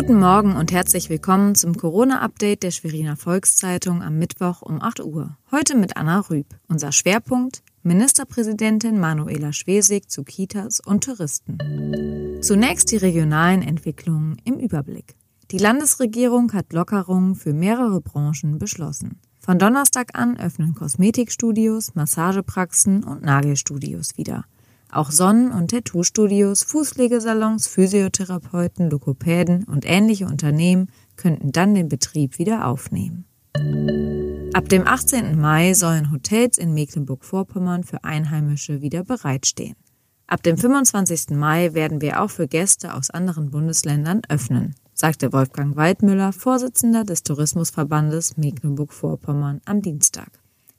Guten Morgen und herzlich willkommen zum Corona-Update der Schweriner Volkszeitung am Mittwoch um 8 Uhr. Heute mit Anna Rüb. Unser Schwerpunkt Ministerpräsidentin Manuela Schwesig zu Kitas und Touristen. Zunächst die regionalen Entwicklungen im Überblick. Die Landesregierung hat Lockerungen für mehrere Branchen beschlossen. Von Donnerstag an öffnen Kosmetikstudios, Massagepraxen und Nagelstudios wieder. Auch Sonnen- und Tattoo-Studios, Fußlegesalons, Physiotherapeuten, Lokopäden und ähnliche Unternehmen könnten dann den Betrieb wieder aufnehmen. Ab dem 18. Mai sollen Hotels in Mecklenburg-Vorpommern für Einheimische wieder bereitstehen. Ab dem 25. Mai werden wir auch für Gäste aus anderen Bundesländern öffnen, sagte Wolfgang Waldmüller, Vorsitzender des Tourismusverbandes Mecklenburg-Vorpommern am Dienstag.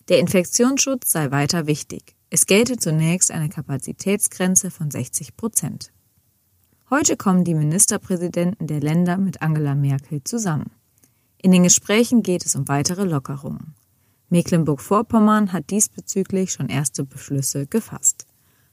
Der Infektionsschutz sei weiter wichtig. Es gelte zunächst eine Kapazitätsgrenze von 60 Prozent. Heute kommen die Ministerpräsidenten der Länder mit Angela Merkel zusammen. In den Gesprächen geht es um weitere Lockerungen. Mecklenburg-Vorpommern hat diesbezüglich schon erste Beschlüsse gefasst.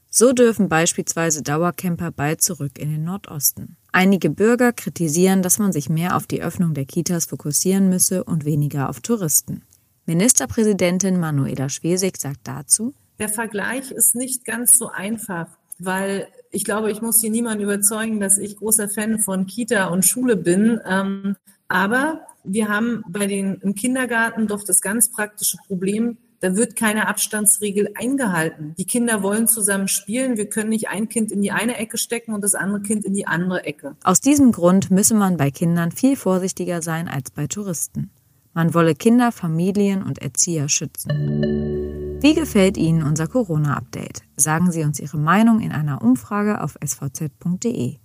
So dürfen beispielsweise Dauercamper bald zurück in den Nordosten. Einige Bürger kritisieren, dass man sich mehr auf die Öffnung der Kitas fokussieren müsse und weniger auf Touristen. Ministerpräsidentin Manuela Schwesig sagt dazu, der Vergleich ist nicht ganz so einfach, weil ich glaube, ich muss hier niemanden überzeugen, dass ich großer Fan von Kita und Schule bin. Ähm, aber wir haben bei den im Kindergarten doch das ganz praktische Problem, da wird keine Abstandsregel eingehalten. Die Kinder wollen zusammen spielen. Wir können nicht ein Kind in die eine Ecke stecken und das andere Kind in die andere Ecke. Aus diesem Grund müsse man bei Kindern viel vorsichtiger sein als bei Touristen. Man wolle Kinder, Familien und Erzieher schützen. Wie gefällt Ihnen unser Corona-Update? Sagen Sie uns Ihre Meinung in einer Umfrage auf svz.de.